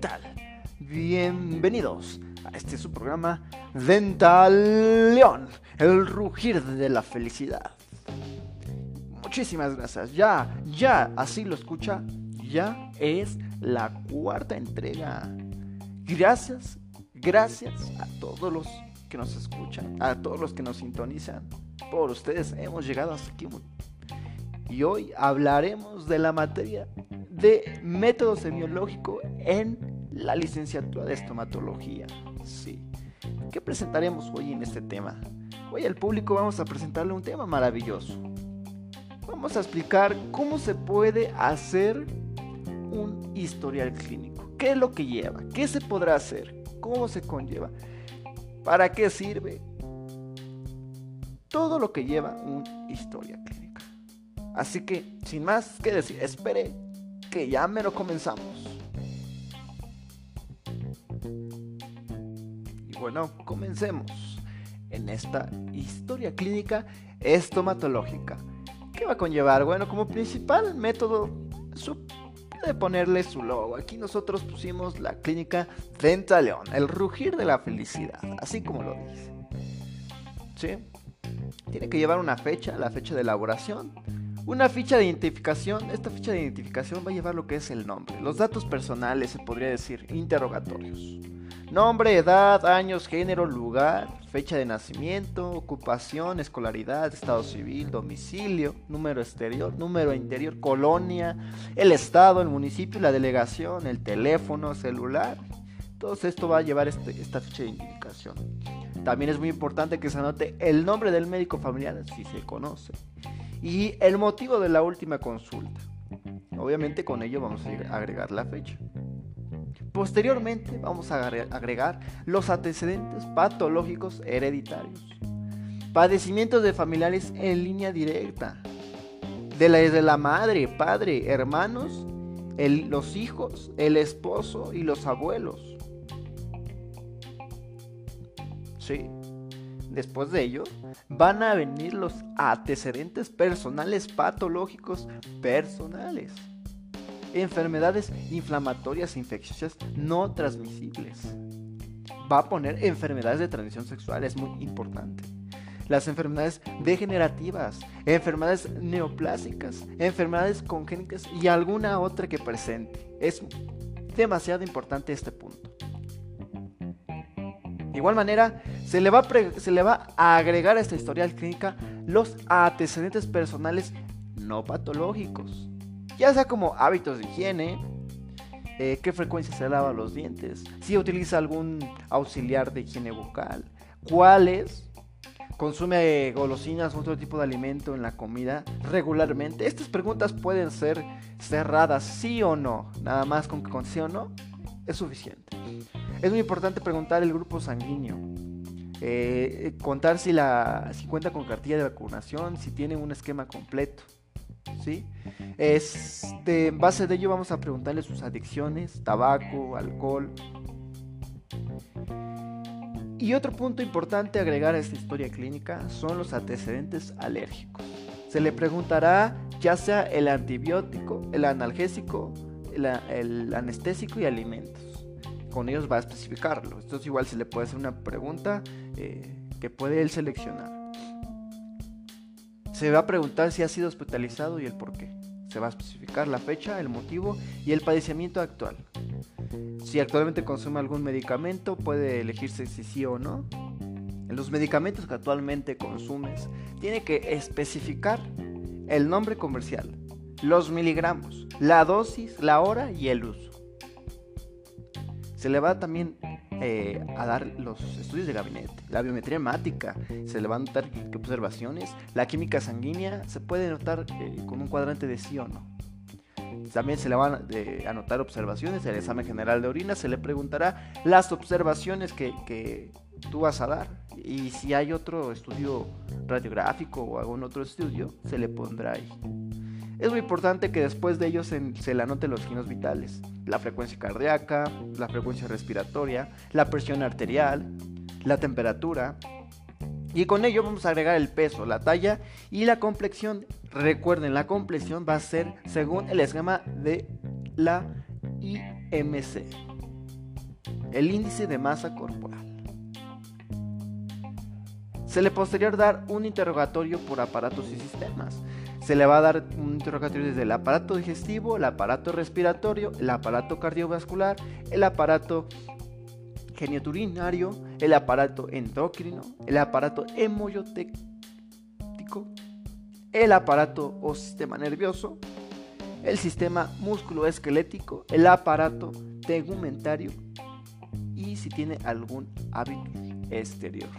¿Qué tal? Bienvenidos a este su programa Dental León, el rugir de la felicidad. Muchísimas gracias. Ya, ya, así lo escucha, ya es la cuarta entrega. Gracias, gracias a todos los que nos escuchan, a todos los que nos sintonizan. Por ustedes hemos llegado hasta aquí. Y hoy hablaremos de la materia de método semiológico en la licenciatura de estomatología. Sí. ¿Qué presentaremos hoy en este tema? Hoy al público vamos a presentarle un tema maravilloso. Vamos a explicar cómo se puede hacer un historial clínico. ¿Qué es lo que lleva? ¿Qué se podrá hacer? ¿Cómo se conlleva? ¿Para qué sirve? Todo lo que lleva un historia clínica. Así que, sin más que decir, espere que ya me lo comenzamos. Bueno, comencemos en esta historia clínica estomatológica. ¿Qué va a conllevar? Bueno, como principal método, su, puede ponerle su logo. Aquí nosotros pusimos la clínica Dental León, el rugir de la felicidad, así como lo dice. ¿Sí? Tiene que llevar una fecha, la fecha de elaboración, una ficha de identificación, esta ficha de identificación va a llevar lo que es el nombre, los datos personales, se podría decir, interrogatorios. Nombre, edad, años, género, lugar, fecha de nacimiento, ocupación, escolaridad, estado civil, domicilio, número exterior, número interior, colonia, el estado, el municipio, la delegación, el teléfono, celular. Todo esto va a llevar este, esta ficha de identificación. También es muy importante que se anote el nombre del médico familiar si se conoce y el motivo de la última consulta. Obviamente con ello vamos a agregar la fecha. Posteriormente vamos a agregar los antecedentes patológicos hereditarios. Padecimientos de familiares en línea directa. De la, de la madre, padre, hermanos, los hijos, el esposo y los abuelos. Sí. Después de ello, van a venir los antecedentes personales patológicos personales. Enfermedades inflamatorias e infecciosas no transmisibles. Va a poner enfermedades de transmisión sexual, es muy importante. Las enfermedades degenerativas, enfermedades neoplásicas, enfermedades congénitas y alguna otra que presente. Es demasiado importante este punto. De igual manera, se le, va a se le va a agregar a esta historial clínica los antecedentes personales no patológicos, ya sea como hábitos de higiene, eh, qué frecuencia se lava los dientes, si utiliza algún auxiliar de higiene bucal, cuáles, consume golosinas o otro tipo de alimento en la comida regularmente. Estas preguntas pueden ser cerradas, sí o no, nada más con que con sí o no es suficiente. Es muy importante preguntar el grupo sanguíneo. Eh, contar si, la, si cuenta con cartilla de vacunación, si tiene un esquema completo. ¿Sí? Es de base de ello vamos a preguntarle sus adicciones, tabaco, alcohol. Y otro punto importante agregar a esta historia clínica son los antecedentes alérgicos. Se le preguntará ya sea el antibiótico, el analgésico, el anestésico y alimentos con ellos va a especificarlo. Esto es igual se le puede hacer una pregunta eh, que puede él seleccionar. Se va a preguntar si ha sido hospitalizado y el por qué. Se va a especificar la fecha, el motivo y el padecimiento actual. Si actualmente consume algún medicamento, puede elegirse si sí o no. En los medicamentos que actualmente consumes, tiene que especificar el nombre comercial, los miligramos, la dosis, la hora y el uso. Se le va también eh, a dar los estudios de gabinete, la biometría hemática, se le va a notar observaciones, la química sanguínea se puede notar eh, con un cuadrante de sí o no. También se le van a eh, anotar observaciones, el examen general de orina, se le preguntará las observaciones que, que tú vas a dar y si hay otro estudio radiográfico o algún otro estudio, se le pondrá ahí. Es muy importante que después de ello se, le anoten los signos vitales, la frecuencia cardíaca, la frecuencia respiratoria, la presión arterial, la temperatura. Y con ello vamos a agregar el peso, la talla y la complexión. Recuerden, la complexión va a ser según el esquema de la IMC. el índice de masa corporal. Se le posterior dar un interrogatorio por aparatos y sistemas. Se le va a dar un interrogatorio desde el aparato digestivo, el aparato respiratorio, el aparato cardiovascular, el aparato genioturinario, el aparato endocrino, el aparato hemollotéctico, el aparato o sistema nervioso, el sistema musculoesquelético, el aparato tegumentario y si tiene algún hábitus exterior.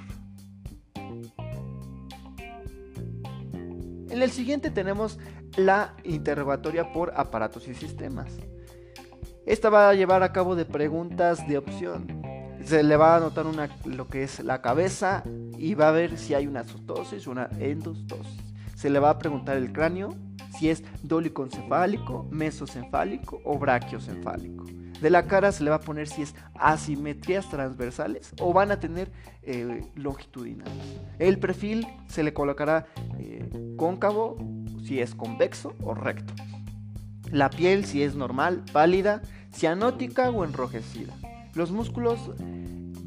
En el siguiente tenemos la interrogatoria por aparatos y sistemas. Esta va a llevar a cabo de preguntas de opción se le va a anotar una, lo que es la cabeza y va a ver si hay una sotosis o una endostosis. Se le va a preguntar el cráneo si es dolicoencefálico, mesocefálico o brachiocefálico. De la cara se le va a poner si es asimetrías transversales o van a tener eh, longitudinales. El perfil se le colocará eh, cóncavo, si es convexo o recto. La piel si es normal, pálida, cianótica o enrojecida. Los músculos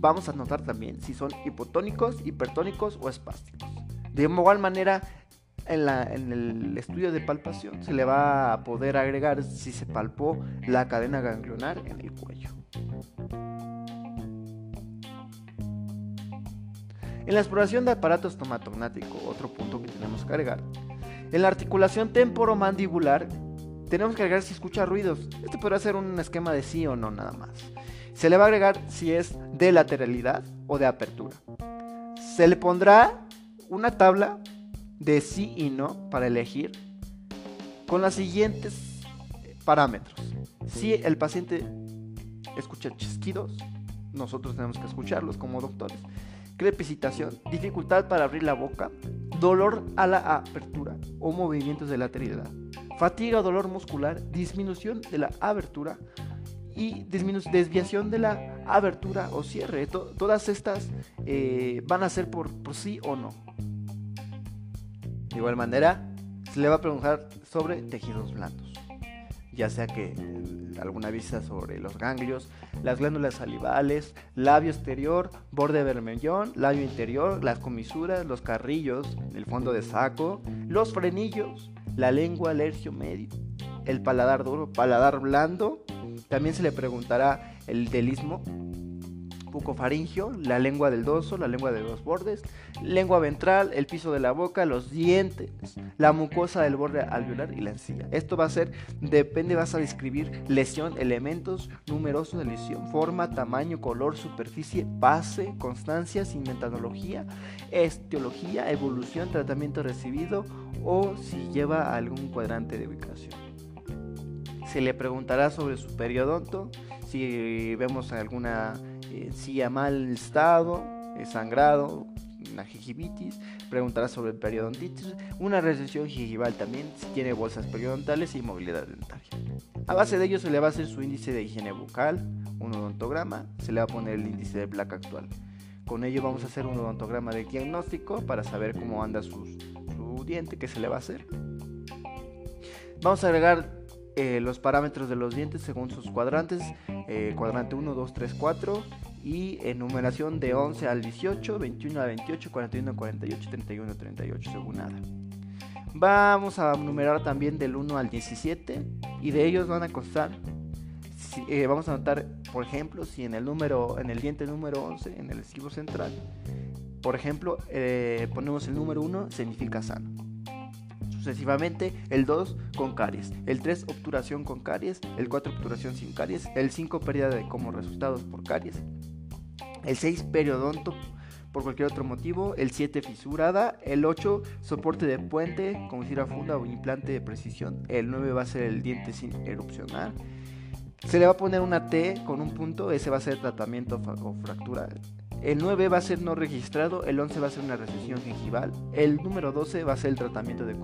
vamos a notar también si son hipotónicos, hipertónicos o espásticos. De igual manera, en, en, el estudio de palpación se le va a poder agregar si se palpó la cadena ganglionar en el cuello. En la exploración de aparato estomatognático, otro punto que tenemos que agregar, en la articulación temporomandibular tenemos que agregar si escucha ruidos. Este podrá ser un esquema de sí o no nada más. Se le va a agregar si es de lateralidad o de apertura. Se le pondrá una tabla de sí y no para elegir con los siguientes parámetros. Si el paciente escucha chasquidos, nosotros tenemos que escucharlos como doctores. Crepicitación, dificultad para abrir la boca, dolor a la apertura o movimientos de lateralidad, fatiga o dolor muscular, disminución de la abertura y desviación de la abertura o cierre. todas estas eh, van a ser por, sí o no. De igual manera, se le va a preguntar sobre tejidos blandos, ya sea que alguna vista sobre los ganglios, las glándulas salivales, labio exterior, borde vermellón, labio interior, las comisuras, los carrillos, el fondo de saco, los frenillos, la lengua, alergio medio, el paladar duro, paladar blando, también se le preguntará el delismo bucofaringio, la lengua del dorso, la lengua de los bordes, lengua ventral, el piso de la boca, los dientes, la mucosa del borde alveolar y la encía. Esto va a ser, depende, vas a describir lesión, elementos numerosos de lesión, forma, tamaño, color, superficie, base, constancia, cimentanología, estiología, evolución, tratamiento recibido o si lleva algún cuadrante de ubicación se le preguntará sobre su periodonto, si vemos alguna encía mal estado, eh, sangrado, una gingivitis, preguntará sobre el periodontitis, una recesión gingival también, si tiene bolsas periodontales y movilidad dentaria. A base de ello se le va a hacer su índice de higiene bucal, un odontograma, se le va a poner el índice de placa actual. Con ello vamos a hacer un odontograma de diagnóstico para saber cómo anda su diente, qué se le va a hacer. Vamos a agregar eh, los parámetros de los dientes según sus cuadrantes, eh, cuadrante 1, 2, 3, 4 y en numeración de 11 al 18, 21 a 28, 41 a 48, 31 a 38 según nada. Vamos a numerar también del 1 al 17 y de ellos van a costar, eh, vamos a anotar por ejemplo si en el número, en el diente número 11, en el esquivo central, por ejemplo ponemos el número 1 significa sano. Sucesivamente, el 2 con caries, el 3 obturación con caries, el 4 obturación sin caries, el 5 pérdida de como resultados por caries, el 6 periodonto por cualquier otro motivo, el 7 fisurada, el 8 soporte de puente como a funda o implante de precisión, el 9 va a ser el diente sin erupcionar, se le va a poner una T con un punto, ese va a ser tratamiento o fractura el 9 va a ser no registrado, el 11 va a ser una recesión gingival, el número 12 va a ser el tratamiento de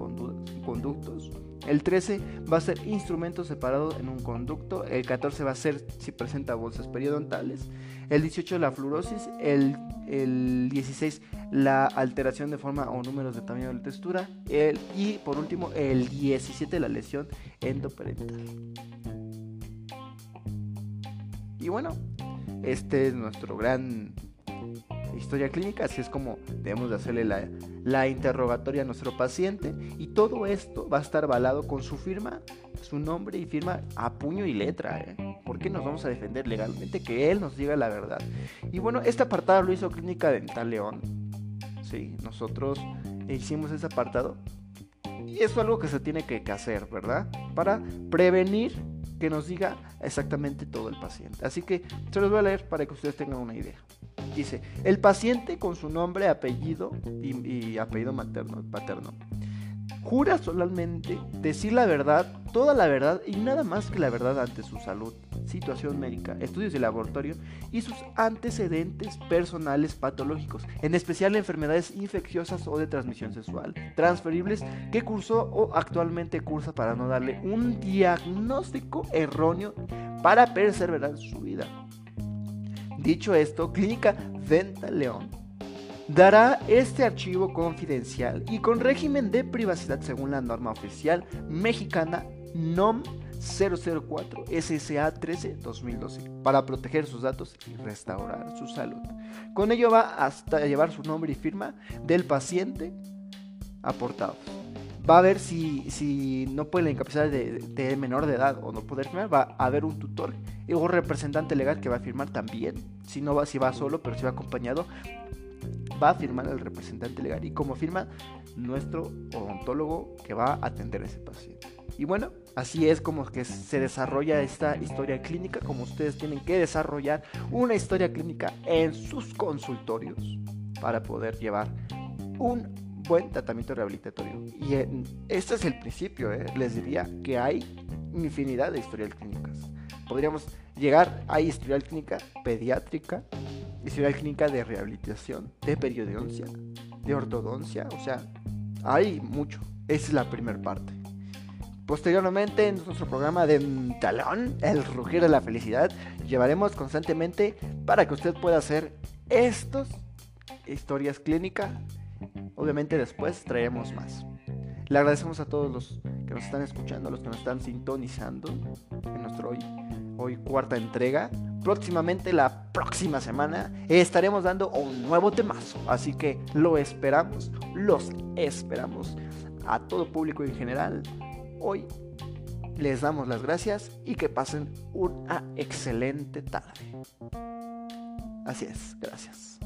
conductos, el 13 va a ser instrumento separado en un conducto, el 14 va a ser si presenta bolsas periodontales, el 18 la fluorosis, el, el 16 la alteración de forma o números de tamaño de textura el, y por último el 17 la lesión endoparental. Y bueno, este es nuestro gran historia clínica, así es como debemos de hacerle la, interrogatoria a nuestro paciente y todo esto va a estar avalado con su firma, su nombre y firma a puño y letra. ¿eh? ¿Por qué nos vamos a defender legalmente? Que él nos diga la verdad. Y bueno, este apartado lo hizo Clínica Dental León. Sí, nosotros hicimos ese apartado. Y eso es algo que se tiene que hacer, ¿verdad? Para prevenir que nos diga exactamente todo el paciente. Así que se los voy a leer para que ustedes tengan una idea. Dice, el paciente con su nombre, apellido y, apellido materno, paterno. Jura solamente decir la verdad, toda la verdad y nada más que la verdad ante su salud, situación médica, estudios de laboratorio y sus antecedentes personales patológicos, en especial enfermedades infecciosas o de transmisión sexual, transferibles que cursó o actualmente cursa para no darle un diagnóstico erróneo para perseverar su vida. Dicho esto, Clínica Dental León dará este archivo confidencial y con régimen de privacidad según la norma oficial mexicana NOM 004 SSA 13 2012 para proteger sus datos y restaurar su salud. Con ello va hasta llevar su nombre y firma del paciente aportados va a ver si, si no puede la incapacidad de, menor de edad o no poder firmar, va a haber un tutor un representante legal que va a firmar también. Si no va, si va solo, pero si va acompañado, va a firmar el representante legal y como firma nuestro odontólogo que va a atender a ese paciente. Y bueno, así es como que se desarrolla esta historia clínica, como ustedes tienen que desarrollar una historia clínica en sus consultorios para poder llevar un buen tratamiento rehabilitatorio. Y este es el principio, ¿eh? les diría que hay infinidad de historias clínicas. Podríamos llegar a historial clínica pediátrica, historial clínica de rehabilitación, de periodoncia, de ortodoncia, o sea, hay mucho. Esa es la primera parte. Posteriormente, en nuestro programa de Talón, el rugir de la felicidad, llevaremos constantemente para que usted pueda hacer estos historias clínicas Obviamente después traeremos más. Le agradecemos a todos los que nos están escuchando, a los que nos están sintonizando en nuestro hoy, hoy cuarta entrega. Próximamente, la próxima semana, estaremos dando un nuevo temazo. Así que lo esperamos, los esperamos a todo público en general. Hoy les damos las gracias y que pasen una excelente tarde. Así es, gracias.